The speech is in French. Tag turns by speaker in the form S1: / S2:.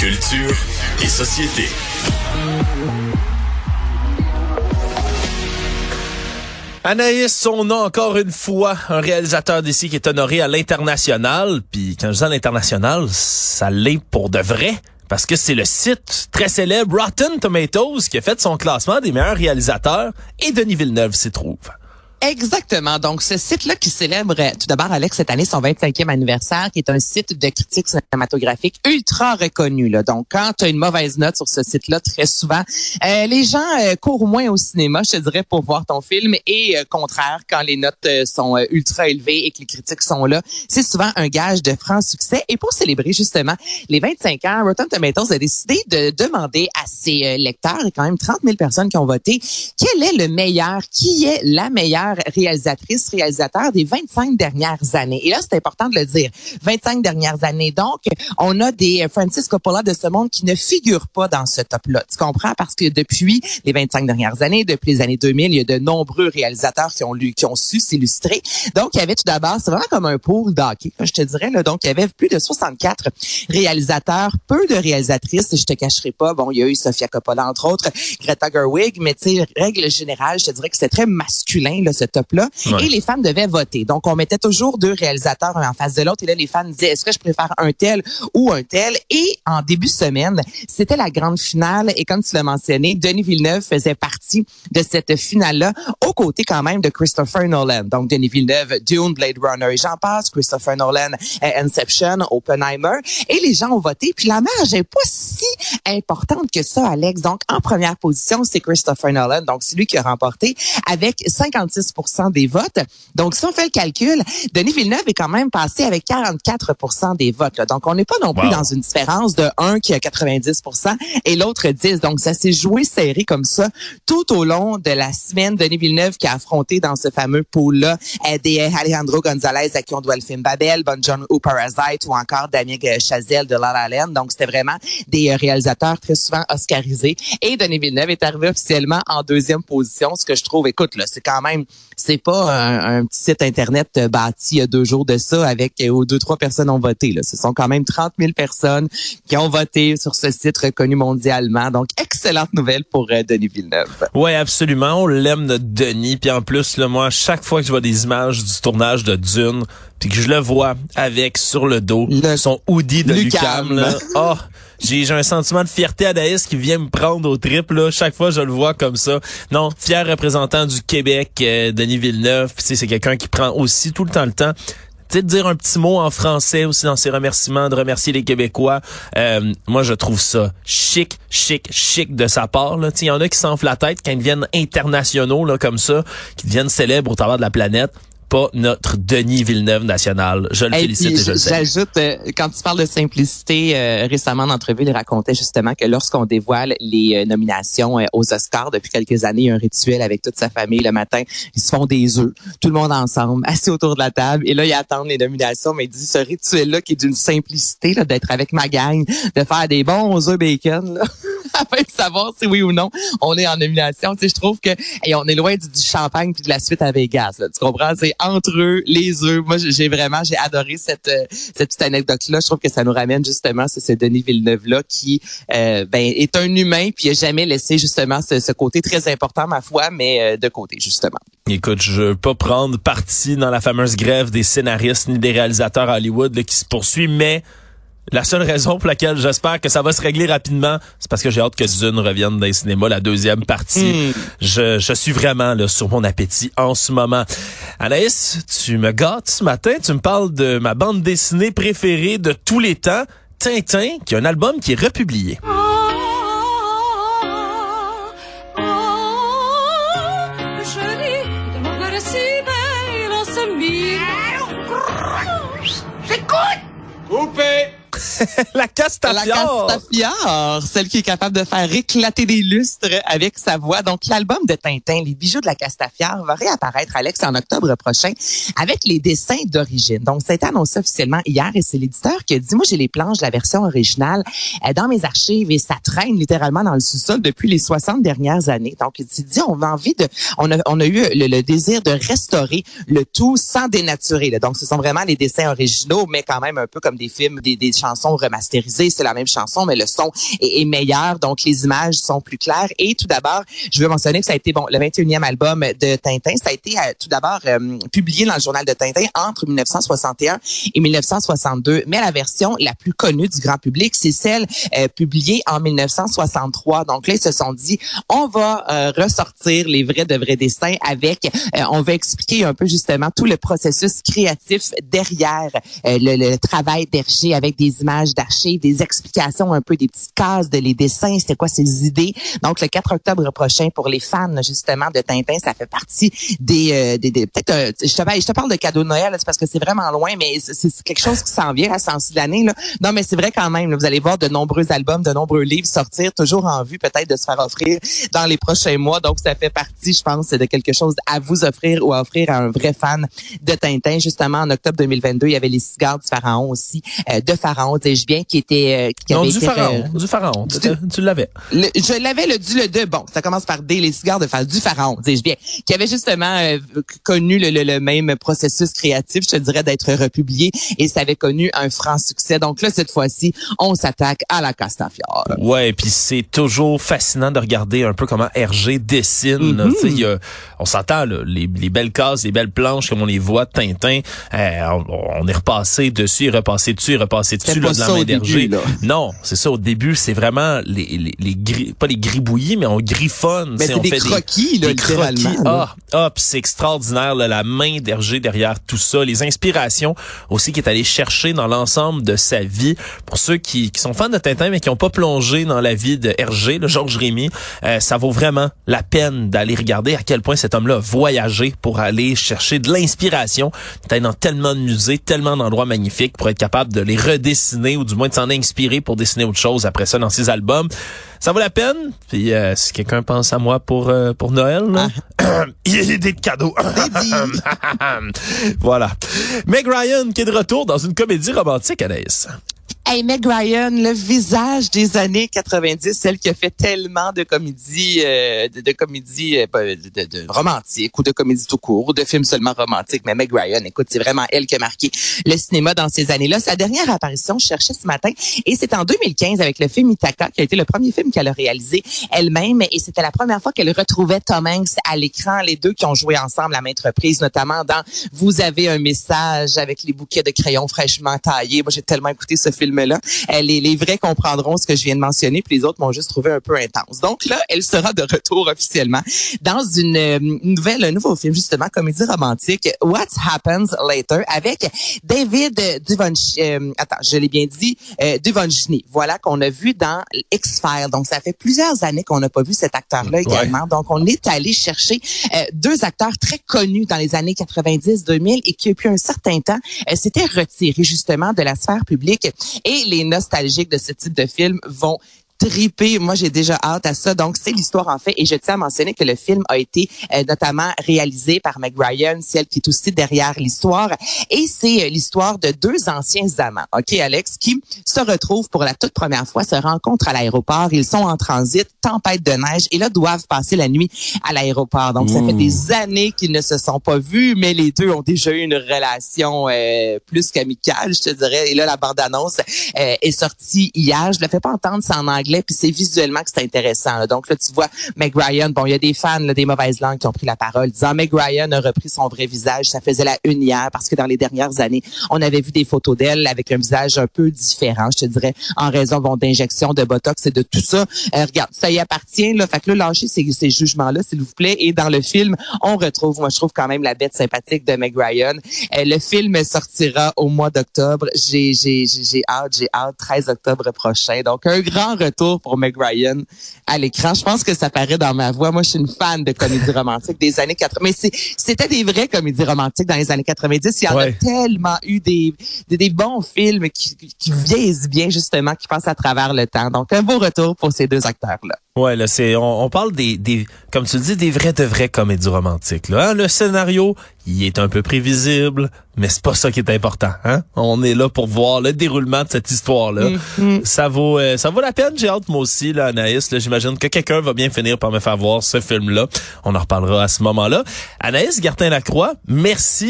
S1: Culture et société.
S2: Anaïs, on a encore une fois un réalisateur d'ici qui est honoré à l'international. Puis quand je dis à l'international, ça l'est pour de vrai. Parce que c'est le site très célèbre Rotten Tomatoes qui a fait son classement des meilleurs réalisateurs et Denis Villeneuve s'y trouve.
S3: Exactement. Donc, ce site-là qui célèbre euh, tout d'abord, Alex, cette année, son 25e anniversaire, qui est un site de critique cinématographique ultra reconnu. Là. Donc, quand tu as une mauvaise note sur ce site-là, très souvent, euh, les gens euh, courent moins au cinéma, je te dirais, pour voir ton film. Et contraire, quand les notes sont ultra élevées et que les critiques sont là, c'est souvent un gage de franc succès. Et pour célébrer justement les 25 ans, Rotten Tomatoes a décidé de demander à ses lecteurs, et quand même 30 000 personnes qui ont voté, quel est le meilleur, qui est la meilleure réalisatrice, réalisateur des 25 dernières années. Et là, c'est important de le dire. 25 dernières années. Donc, on a des Francis Coppola de ce monde qui ne figurent pas dans ce top-là. Tu comprends? Parce que depuis les 25 dernières années, depuis les années 2000, il y a de nombreux réalisateurs qui ont lu, qui ont su s'illustrer. Donc, il y avait tout d'abord, c'est vraiment comme un pool d'hockey, je te dirais. Là. Donc, il y avait plus de 64 réalisateurs, peu de réalisatrices. Je te cacherai pas. Bon, il y a eu Sofia Coppola, entre autres, Greta Gerwig, mais tu sais, règle générale, je te dirais que c'était très masculin, là, ce top-là. Et les fans devaient voter. Donc, on mettait toujours deux réalisateurs en face de l'autre. Et là, les fans disaient, est-ce que je préfère un tel ou un tel? Et en début de semaine, c'était la grande finale. Et comme tu l'as mentionné, Denis Villeneuve faisait partie de cette finale-là, aux côtés quand même de Christopher Nolan. Donc, Denis Villeneuve, Dune, Blade Runner et j'en passe. Christopher Nolan, euh, Inception, Oppenheimer. Et les gens ont voté. Puis la marge n'est pas si importante que ça, Alex. Donc, en première position, c'est Christopher Nolan. Donc, c'est lui qui a remporté avec 56 des votes. Donc, si on fait le calcul, Denis Villeneuve est quand même passé avec 44% des votes. Donc, on n'est pas non plus dans une différence de un qui a 90% et l'autre 10. Donc, ça s'est joué serré comme ça tout au long de la semaine. Denis Villeneuve qui a affronté dans ce fameux pool-là des Alejandro Gonzalez à qui on doit le film Babel, Bon John ou Parasite ou encore Damien Chazelle de La La Land. Donc, c'était vraiment des réalisateurs très souvent oscarisés. Et Denis Villeneuve est arrivé officiellement en deuxième position, ce que je trouve, écoute, là, c'est quand même c'est pas un, petit site internet euh, bâti il y a deux jours de ça avec euh, où deux trois personnes ont voté. Là. Ce sont quand même 30 000 personnes qui ont voté sur ce site reconnu mondialement. Donc excellente nouvelle pour euh, Denis Villeneuve.
S2: Ouais, absolument. On l'aime notre Denis. Puis en plus, là, moi, chaque fois que je vois des images du tournage de Dune, puis que je le vois avec sur le dos son hoodie de Lucam, oh, j'ai un sentiment de fierté à Daïs qui vient me prendre au trip là. Chaque fois je le vois comme ça. Non, fier représentant du Québec, euh, Denis Villeneuve. C'est quelqu'un qui prend aussi tout le temps le temps de dire un petit mot en français aussi dans ses remerciements, de remercier les Québécois. Euh, moi, je trouve ça chic, chic, chic de sa part. Il y en a qui s'enflent la tête quand ils deviennent internationaux là, comme ça, qui deviennent célèbres au travers de la planète pas notre Denis Villeneuve national. Je le félicite et je le salue.
S3: J'ajoute, euh, quand tu parles de simplicité, euh, récemment en entrevue, il racontait justement que lorsqu'on dévoile les euh, nominations aux Oscars depuis quelques années, il y a un rituel avec toute sa famille le matin. Ils se font des œufs, tout le monde ensemble, assis autour de la table. Et là, ils attendent les nominations, mais il dit ce rituel-là qui est d'une simplicité, d'être avec ma gang, de faire des bons œufs bacon, là, afin de savoir si oui ou non on est en nomination. Tu sais, je trouve que et on est loin du, champagne puis de la suite à Vegas. Là, tu comprends? C'est entre eux, les œufs. Moi, j'ai vraiment, j'ai adoré cette, euh, cette petite anecdote-là. Je trouve que ça nous ramène justement, c'est ce Denis Villeneuve-là qui euh, ben, est un humain puis a jamais laissé justement ce, ce côté très important, ma foi, mais euh, de côté, justement.
S2: Écoute, je veux pas prendre parti dans la fameuse grève des scénaristes ni des réalisateurs à Hollywood là, qui se poursuit, mais la seule raison pour laquelle j'espère que ça va se régler rapidement, c'est parce que j'ai hâte que Dune revienne dans les cinémas, la deuxième partie. Hmm. Je, je suis vraiment là, sur mon appétit en ce moment. Anaïs, tu me gâtes ce matin. Tu me parles de ma bande dessinée préférée de tous les temps, Tintin, qui a un album qui est republié.
S4: J'écoute! Coupé!
S2: la Castafiore.
S3: La celle qui est capable de faire éclater des lustres avec sa voix. Donc, l'album de Tintin, Les bijoux de la Castafiore, va réapparaître, Alex, en octobre prochain avec les dessins d'origine. Donc, ça a été annoncé officiellement hier et c'est l'éditeur qui a dit, moi, j'ai les planches la version originale euh, dans mes archives et ça traîne littéralement dans le sous-sol depuis les 60 dernières années. Donc, il s'est dit, on a envie de, on a, eu le, désir de restaurer le tout sans dénaturer. Donc, ce sont vraiment les dessins originaux, mais quand même un peu comme des films, des chansons son remasterisé, c'est la même chanson, mais le son est, meilleur, donc les images sont plus claires. Et tout d'abord, je veux mentionner que ça a été bon le 21e album de Tintin. Ça a été euh, tout d'abord euh, publié dans le journal de Tintin entre 1961 et 1962, mais la version la plus connue du grand public, c'est celle euh, publiée en 1963. Donc là, ils se sont dit, on va ressortir les vrais de vrais dessins avec, on va expliquer un peu justement tout le processus créatif derrière le, le, travail d'Hergé avec des images d'archives, des explications un peu des petites cases de les dessins, c'était quoi ces idées. Donc le 4 octobre prochain pour les fans justement de Tintin, ça fait partie des, euh, des, peut-être euh, je te parle de cadeau de Noël, c'est parce que c'est vraiment loin mais c'est quelque chose qui s'en vient à sens l'année là. Non mais c'est vrai quand même, vous allez voir de nombreux albums, de nombreux livres sortir toujours en vue peut-être de se faire offrir dans les prochains mois. Donc ça fait partie je pense de quelque chose à vous offrir ou à offrir à un vrai fan de Tintin justement en octobre 2022, il y avait les cigares du pharaon aussi euh, de pharaon, dis-je bien qui était qui
S2: non, du pharaon, du pharaon, tu, l'avais.
S3: Je l'avais le du le de bon, ça commence par D les cigares de du pharaon, dis-je bien, qui avait justement euh, connu le, même processus créatif, je te dirais, d'être republié, et ça avait connu un franc succès. Donc là, cette fois-ci, on s'attaque à la Castafiore.
S2: Ouais, puis c'est toujours fascinant de regarder un peu comment Hergé dessine. Mm-hmm. on s'entend, les, les, belles cases, les belles planches, comme on les voit, Tintin, euh, on, est repassé dessus, repassé dessus, repassé dessus là, Non, c'est ça. Au début, c'est vraiment les, les, les, pas les gribouillis, mais on griffonne.
S3: Mais c'est des croquis, là, littéralement.
S2: Ah, ah c'est extraordinaire, la main d'Hergé derrière tout ça, les inspirations aussi qu'il est allé chercher dans l'ensemble de sa vie. Pour ceux qui, qui sont fans de Tintin mais qui n'ont pas plongé dans la vie de Hergé, le Georges Rémy, euh, ça vaut vraiment la peine d'aller regarder à quel point cet homme-là a voyagé pour aller chercher de l'inspiration. Il dans tellement de musées, tellement d'endroits magnifiques pour être capable de les redessiner ou du moins de s'en inspirer pour dessiner autre chose après ça dans ses albums. Ça vaut la peine. Puis euh, si quelqu'un pense à moi pour euh, pour Noël, ah. il y a des cadeaux. voilà. Meg Ryan qui est de retour dans une comédie romantique, Anaïs.
S3: Hey, Meg Ryan, le visage des années 90, celle qui a fait tellement de comédies, euh, de, de comédies euh, de, de, romantiques ou de comédies tout court, ou de films seulement romantiques. Mais Meg Ryan, écoute, c'est vraiment elle qui a marqué le cinéma dans ces années-là. Sa dernière apparition, je cherchais ce matin, et c'est en 2015 avec le film Ithaca, qui a été le premier film qu'elle a réalisé elle-même, et c'était la première fois qu'elle retrouvait Tom Hanks à l'écran, les deux qui ont joué ensemble à maintes reprises, notamment dans Vous avez un message avec les bouquets de crayons fraîchement taillés. Moi, j'ai tellement écouté ce film là Les, les vrais comprendront ce que je viens de mentionner, puis les autres m'ont juste trouvé un peu intense. Donc là, elle sera de retour officiellement dans une, euh, nouvelle, un nouveau film justement, comédie romantique, What Happens Later, avec David Duchovny. Euh, attends, je l'ai bien dit, euh, Duchovny. Voilà qu'on a vu dans X-Files. Donc ça fait plusieurs années qu'on n'a pas vu cet acteur-là également. Donc on est allé chercher euh, deux acteurs très connus dans les années 90-2000 et qui depuis un certain temps s'étaient retirés justement de la sphère publique et les nostalgiques de ce type de film vont triper. Moi, j'ai déjà hâte à ça. Donc, c'est l'histoire en fait. Et je tiens à mentionner que le film a été euh, notamment réalisé par Meg Ryan, celle qui est aussi derrière l'histoire. Et c'est euh, l'histoire de deux anciens amants, OK, Alex, qui se retrouvent pour la toute première fois, se rencontrent à l'aéroport. Ils sont en transit, tempête de neige, et là, doivent passer la nuit à l'aéroport. Donc, ça fait des années qu'ils ne se sont pas vus, mais les deux ont déjà eu une relation euh, plus qu'amicale, je te dirais. Et là, la bande-annonce est sortie hier. Je ne le fais pas entendre, c'est en anglais puis c'est visuellement que c'est intéressant. Donc là, tu vois, Meg Ryan, bon, il y a des fans des mauvaises langues qui ont pris la parole, disant Meg Ryan a repris son vrai visage. Ça faisait la une hier parce que dans les dernières années, on avait vu des photos d'elle avec un visage un peu différent, je te dirais, en raison bon, d'injections, de botox et de tout ça. Euh, regarde, ça y appartient. Là, fait que là, lâchez ces, ces jugements-là, s'il vous plaît. Et dans le film, on retrouve, moi, je trouve quand même la bête sympathique de Meg Ryan. Euh, le film sortira au mois d'octobre. J'ai hâte, j'ai hâte, 13 octobre prochain. Donc, un grand retour pour Meg Ryan à l'écran. Je pense que ça paraît dans ma voix. Moi, je suis une fan de comédies romantiques des années 80. Mais c'était des vraies comédies romantiques dans les années 90. Il y en a tellement eu des, des, bons films qui, qui vieillissent bien, justement, qui passent à travers le temps. Donc, un beau retour pour ces deux acteurs-là.
S2: Ouais, là, c'est, on, parle des, des, comme tu le dis, des vrais de vraies comédies romantiques, là. Hein? Le scénario, il est un peu prévisible, mais c'est pas ça qui est important, hein. On est là pour voir le déroulement de cette histoire-là. Mm-hmm. Ça vaut, euh, ça vaut la peine. J'ai hâte, moi aussi, là, Anaïs. j'imagine que quelqu'un va bien finir par me faire voir ce film-là. On en reparlera à ce moment-là. Anaïs Gartin-Lacroix, merci.